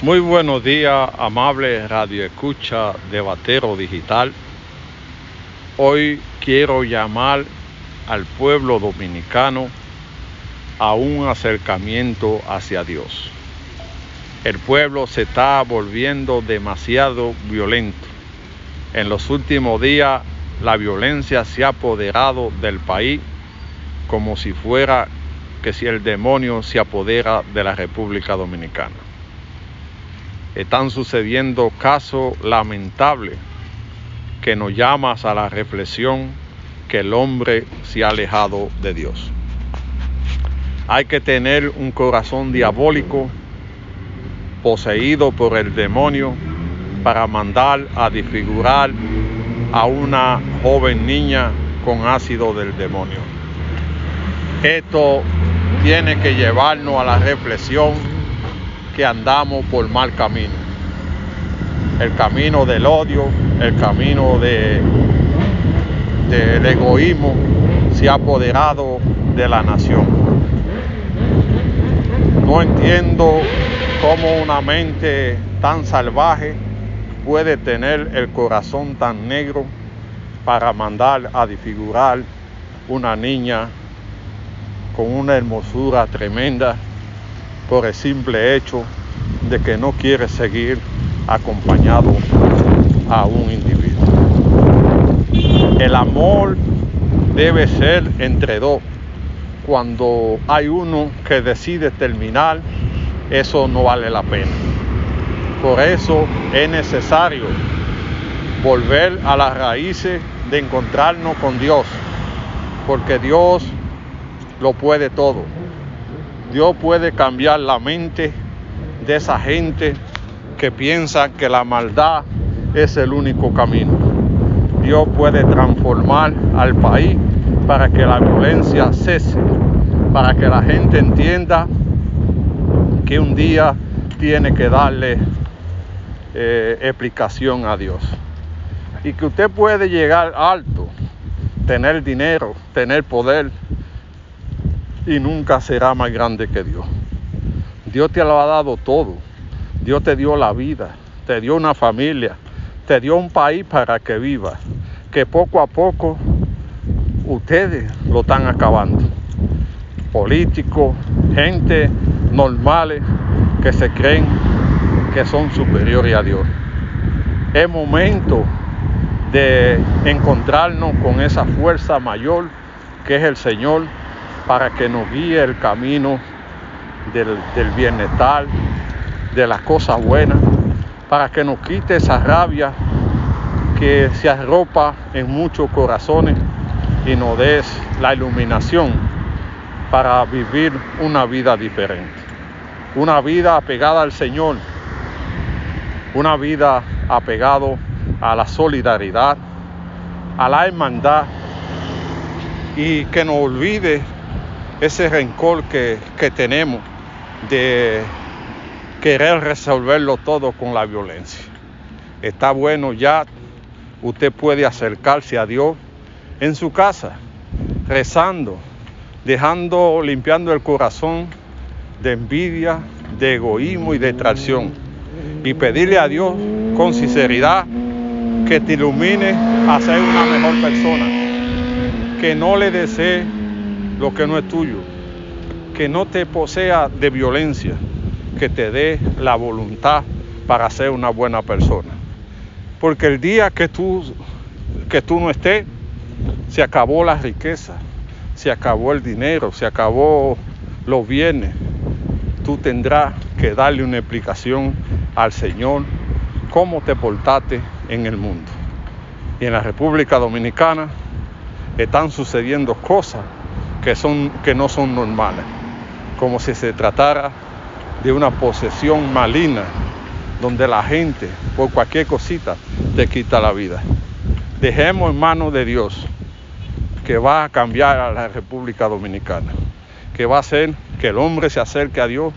Muy buenos días, amable radio escucha de Batero Digital. Hoy quiero llamar al pueblo dominicano a un acercamiento hacia Dios. El pueblo se está volviendo demasiado violento. En los últimos días la violencia se ha apoderado del país como si fuera que si el demonio se apodera de la República Dominicana están sucediendo casos lamentables que nos llaman a la reflexión que el hombre se ha alejado de Dios. Hay que tener un corazón diabólico poseído por el demonio para mandar a disfigurar a una joven niña con ácido del demonio. Esto tiene que llevarnos a la reflexión que andamos por mal camino. El camino del odio, el camino de, del egoísmo se ha apoderado de la nación. No entiendo cómo una mente tan salvaje puede tener el corazón tan negro para mandar a disfigurar una niña con una hermosura tremenda por el simple hecho de que no quiere seguir acompañado a un individuo. El amor debe ser entre dos. Cuando hay uno que decide terminar, eso no vale la pena. Por eso es necesario volver a las raíces de encontrarnos con Dios, porque Dios lo puede todo. Dios puede cambiar la mente de esa gente que piensa que la maldad es el único camino. Dios puede transformar al país para que la violencia cese, para que la gente entienda que un día tiene que darle eh, explicación a Dios. Y que usted puede llegar alto, tener dinero, tener poder, y nunca será más grande que Dios. Dios te lo ha dado todo. Dios te dio la vida, te dio una familia, te dio un país para que viva, que poco a poco ustedes lo están acabando. Políticos, gente normales que se creen que son superiores a Dios. Es momento de encontrarnos con esa fuerza mayor que es el Señor para que nos guíe el camino del, bienestar, de las cosas buenas, para que nos quite esa rabia que se arropa en muchos corazones y nos des la iluminación para vivir una vida diferente, una vida apegada al Señor, una vida apegada a la solidaridad, a la hermandad y que nos olvide ese rencor que, tenemos de querer resolverlo todo con la violencia. Está bueno ya, usted puede acercarse a Dios en su casa, rezando, dejando, limpiando el corazón de envidia, de egoísmo y de traición. Y pedirle a Dios con sinceridad que te ilumine a ser una mejor persona, que no le desee lo que no es tuyo, que no te posea de violencia, que te dé la voluntad para ser una buena persona. Porque el día que tú, que tú no estés, se acabó la riqueza, se acabó el dinero, se acabó los bienes. Tú tendrás que darle una explicación al Señor cómo te portaste en el mundo. Y en la República Dominicana están sucediendo cosas que, son, que no son normales, como si se tratara de una posesión maligna donde la gente por cualquier cosita te quita la vida. Dejemos en manos de Dios que va a cambiar a la República Dominicana, que va a hacer que el hombre se acerque a Dios